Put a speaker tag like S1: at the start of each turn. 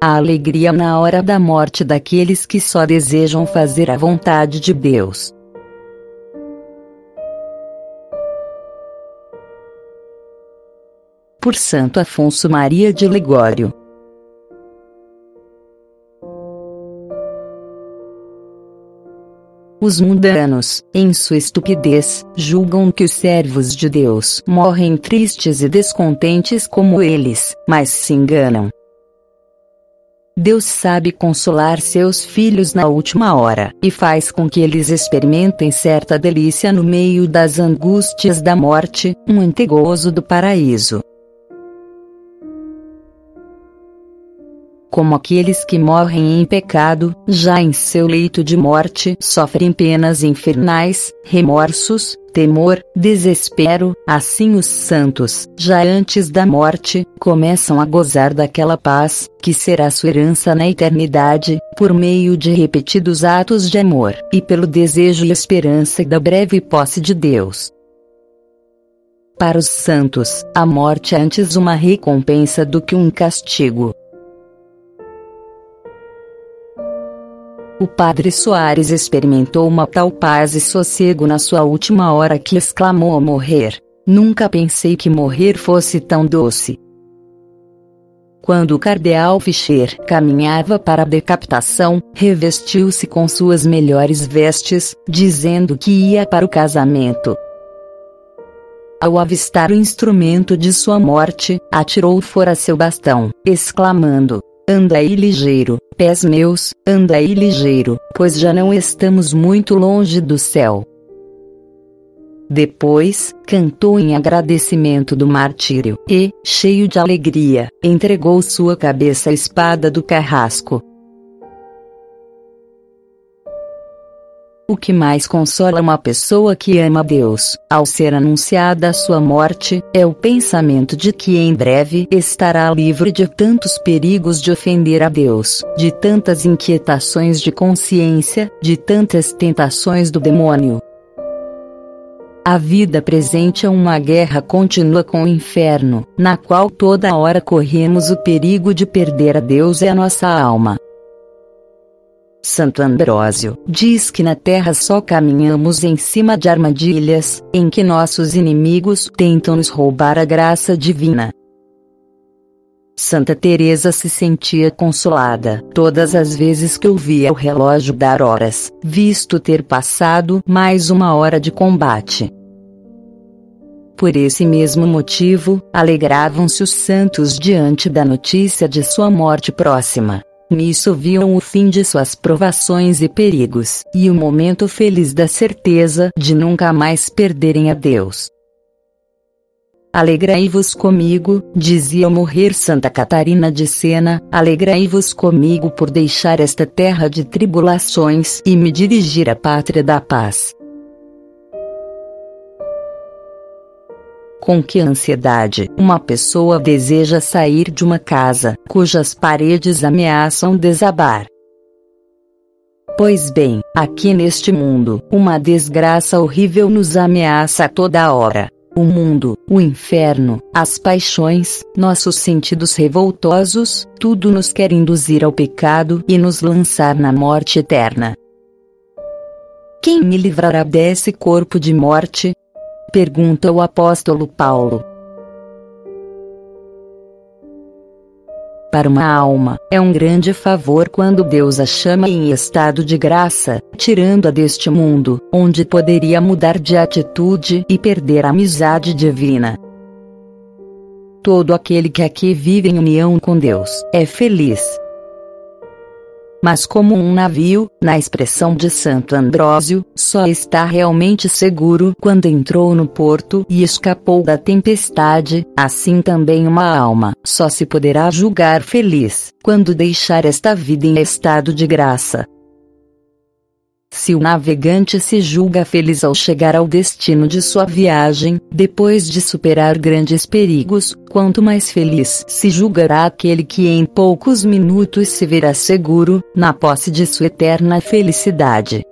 S1: a alegria na hora da morte daqueles que só desejam fazer a vontade de Deus. Por Santo Afonso Maria de Ligório. Os mundanos, em sua estupidez, julgam que os servos de Deus morrem tristes e descontentes como eles, mas se enganam. Deus sabe consolar seus filhos na última hora, e faz com que eles experimentem certa delícia no meio das angústias da morte, um antegozo do paraíso. como aqueles que morrem em pecado, já em seu leito de morte, sofrem penas infernais, remorsos, temor, desespero, assim os santos, já antes da morte, começam a gozar daquela paz, que será sua herança na eternidade, por meio de repetidos atos de amor, e pelo desejo e esperança da breve posse de Deus. Para os santos, a morte é antes uma recompensa do que um castigo. O padre Soares experimentou uma tal paz e sossego na sua última hora que exclamou ao morrer: Nunca pensei que morrer fosse tão doce. Quando o cardeal Fischer caminhava para a decapitação, revestiu-se com suas melhores vestes, dizendo que ia para o casamento. Ao avistar o instrumento de sua morte, atirou fora seu bastão, exclamando: Anda aí ligeiro, pés meus, anda aí ligeiro, pois já não estamos muito longe do céu. Depois, cantou em agradecimento do martírio e, cheio de alegria, entregou sua cabeça à espada do carrasco. O que mais consola uma pessoa que ama Deus, ao ser anunciada a sua morte, é o pensamento de que em breve estará livre de tantos perigos de ofender a Deus, de tantas inquietações de consciência, de tantas tentações do demônio. A vida presente é uma guerra contínua com o inferno, na qual toda hora corremos o perigo de perder a Deus e a nossa alma. Santo Ambrósio diz que na Terra só caminhamos em cima de armadilhas, em que nossos inimigos tentam nos roubar a graça divina. Santa Teresa se sentia consolada todas as vezes que ouvia o relógio dar horas, visto ter passado mais uma hora de combate. Por esse mesmo motivo, alegravam-se os santos diante da notícia de sua morte próxima. Nisso viam o fim de suas provações e perigos, e o momento feliz da certeza de nunca mais perderem a Deus. Alegrai-vos comigo, dizia ao morrer Santa Catarina de Sena, alegrai-vos comigo por deixar esta terra de tribulações e me dirigir à pátria da paz. Com que ansiedade uma pessoa deseja sair de uma casa cujas paredes ameaçam desabar. Pois bem, aqui neste mundo, uma desgraça horrível nos ameaça a toda hora. O mundo, o inferno, as paixões, nossos sentidos revoltosos, tudo nos quer induzir ao pecado e nos lançar na morte eterna. Quem me livrará desse corpo de morte? Pergunta o apóstolo Paulo. Para uma alma, é um grande favor quando Deus a chama em estado de graça, tirando-a deste mundo, onde poderia mudar de atitude e perder a amizade divina. Todo aquele que aqui vive em união com Deus é feliz, mas como um navio, na expressão de Santo Ambrósio, só está realmente seguro quando entrou no porto e escapou da tempestade, assim também uma alma só se poderá julgar feliz quando deixar esta vida em estado de graça. Se o navegante se julga feliz ao chegar ao destino de sua viagem, depois de superar grandes perigos, quanto mais feliz se julgará aquele que em poucos minutos se verá seguro, na posse de sua eterna felicidade.